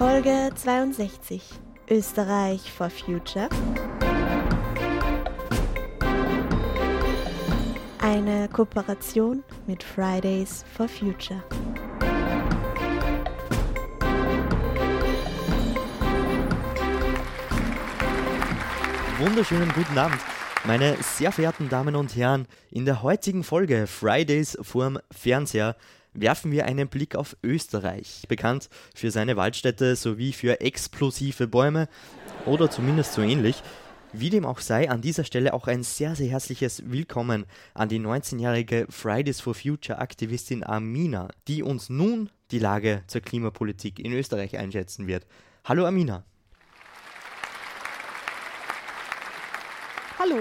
Folge 62 Österreich for Future. Eine Kooperation mit Fridays for Future. Wunderschönen guten Abend. Meine sehr verehrten Damen und Herren, in der heutigen Folge Fridays vorm Fernseher werfen wir einen Blick auf Österreich, bekannt für seine Waldstädte sowie für explosive Bäume oder zumindest so ähnlich. Wie dem auch sei, an dieser Stelle auch ein sehr, sehr herzliches Willkommen an die 19-jährige Fridays for Future Aktivistin Amina, die uns nun die Lage zur Klimapolitik in Österreich einschätzen wird. Hallo Amina. Hallo.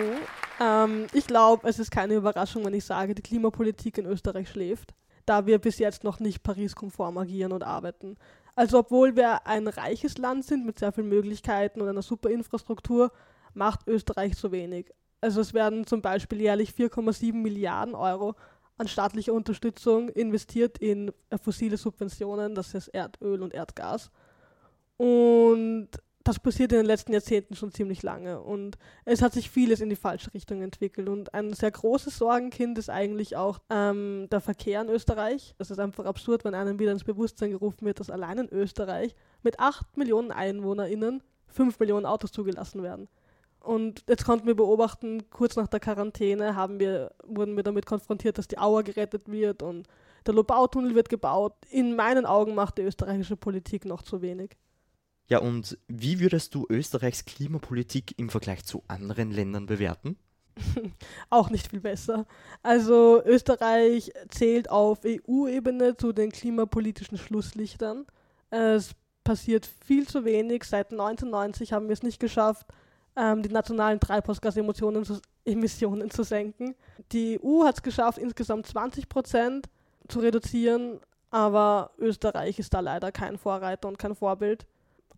Ähm, ich glaube, es ist keine Überraschung, wenn ich sage, die Klimapolitik in Österreich schläft, da wir bis jetzt noch nicht Paris-konform agieren und arbeiten. Also obwohl wir ein reiches Land sind mit sehr vielen Möglichkeiten und einer super Infrastruktur, macht Österreich so wenig. Also es werden zum Beispiel jährlich 4,7 Milliarden Euro an staatlicher Unterstützung investiert in fossile Subventionen, das ist Erdöl und Erdgas. Und das passiert in den letzten Jahrzehnten schon ziemlich lange und es hat sich vieles in die falsche Richtung entwickelt und ein sehr großes Sorgenkind ist eigentlich auch ähm, der Verkehr in Österreich. Es ist einfach absurd, wenn einem wieder ins Bewusstsein gerufen wird, dass allein in Österreich mit 8 Millionen EinwohnerInnen 5 Millionen Autos zugelassen werden. Und jetzt konnten wir beobachten, kurz nach der Quarantäne haben wir, wurden wir damit konfrontiert, dass die Auer gerettet wird und der Lobautunnel wird gebaut. In meinen Augen macht die österreichische Politik noch zu wenig. Ja, und wie würdest du Österreichs Klimapolitik im Vergleich zu anderen Ländern bewerten? Auch nicht viel besser. Also Österreich zählt auf EU-Ebene zu den klimapolitischen Schlusslichtern. Es passiert viel zu wenig. Seit 1990 haben wir es nicht geschafft, ähm, die nationalen Treibhausgasemissionen zu, senken. Die EU hat es geschafft, insgesamt 20 Prozent zu reduzieren, aber Österreich ist da leider kein Vorreiter und kein Vorbild.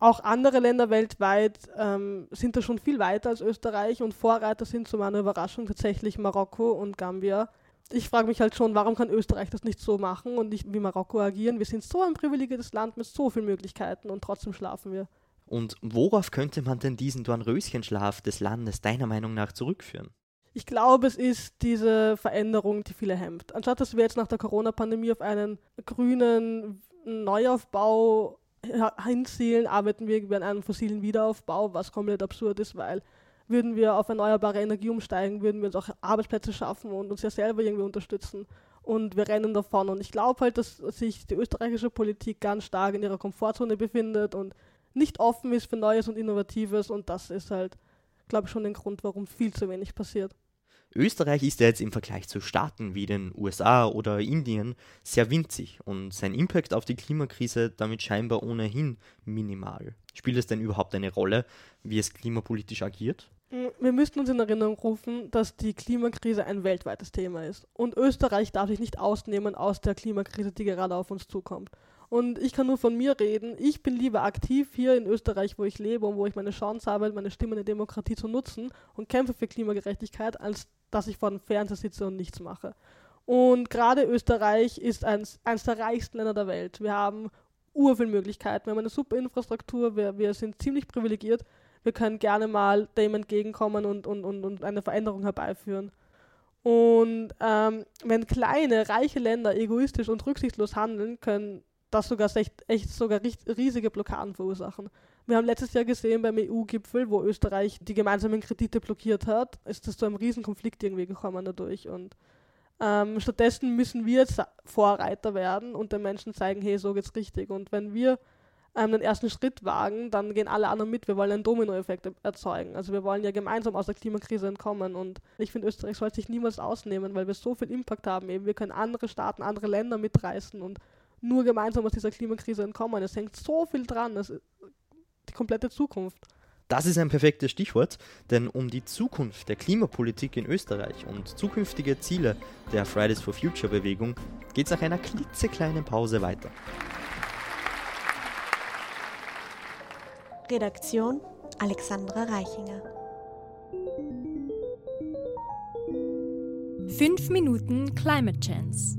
Auch andere Länder weltweit ähm, sind da schon viel weiter als Österreich und Vorreiter sind zu meiner Überraschung tatsächlich Marokko und Gambia. Ich frage mich halt schon, warum kann Österreich das nicht so machen und nicht wie Marokko agieren? Wir sind so ein privilegiertes Land mit so vielen Möglichkeiten und trotzdem schlafen wir. Und worauf könnte man denn diesen Dornröschenschlaf des Landes deiner Meinung nach zurückführen? Ich glaube, es ist diese Veränderung, die viele hemmt. Anstatt dass wir jetzt nach der Corona-Pandemie auf einen grünen Neuaufbau hinzielen, arbeiten wir an einem fossilen Wiederaufbau, was komplett absurd ist, weil würden wir auf erneuerbare Energie umsteigen, würden wir uns auch Arbeitsplätze schaffen und uns ja selber irgendwie unterstützen. Und wir rennen davon. Und ich glaube halt, dass sich die österreichische Politik ganz stark in ihrer Komfortzone befindet und nicht offen ist für Neues und Innovatives. Und das ist halt, glaube ich, schon der Grund, warum viel zu wenig passiert. Österreich ist ja jetzt im Vergleich zu Staaten wie den USA oder Indien sehr winzig und sein Impact auf die Klimakrise damit scheinbar ohnehin minimal. Spielt es denn überhaupt eine Rolle, wie es klimapolitisch agiert? Mm, wir müssten uns in Erinnerung rufen, dass die Klimakrise ein weltweites Thema ist. Und Österreich darf sich nicht ausnehmen aus der Klimakrise, die gerade auf uns zukommt. Und ich kann nur von mir reden. Ich bin lieber aktiv hier in Österreich, wo ich lebe und wo ich meine Chance habe, meine Stimme in der Demokratie zu nutzen und kämpfe für Klimagerechtigkeit, als dass ich vor dem Fernseher sitze und nichts mache. Und gerade Österreich ist eins, eines der reichsten Länder der Welt. Wir haben urviel Möglichkeiten, wir haben eine super Infrastruktur, wir, wir sind ziemlich privilegiert. Wir können gerne mal dem entgegenkommen und, und, und, und eine Veränderung herbeiführen. Und ähm, wenn kleine, reiche Länder egoistisch und rücksichtslos handeln, können das sogar echt, echt sogar riesige Blockaden verursachen. Wir haben letztes Jahr gesehen beim EU-Gipfel, wo Österreich die gemeinsamen Kredite blockiert hat, ist das zu einem riesen Konflikt irgendwie gekommen dadurch. Und ähm, stattdessen müssen wir jetzt Vorreiter werden und den Menschen zeigen, hey, so geht's richtig. Und wenn wir ähm, den ersten Schritt wagen, dann gehen alle anderen mit. Wir wollen einen Dominoeffekt erzeugen. Also wir wollen ja gemeinsam aus der Klimakrise entkommen. Und ich finde, Österreich sollte sich niemals ausnehmen, weil wir so viel Impact haben. Eben, wir können andere Staaten, andere Länder mitreißen und nur gemeinsam aus dieser Klimakrise entkommen. Es hängt so viel dran. Ist die komplette Zukunft. Das ist ein perfektes Stichwort, denn um die Zukunft der Klimapolitik in Österreich und zukünftige Ziele der Fridays for Future Bewegung geht es nach einer klitzekleinen Pause weiter. Redaktion Alexandra Reichinger. Fünf Minuten Climate Chance.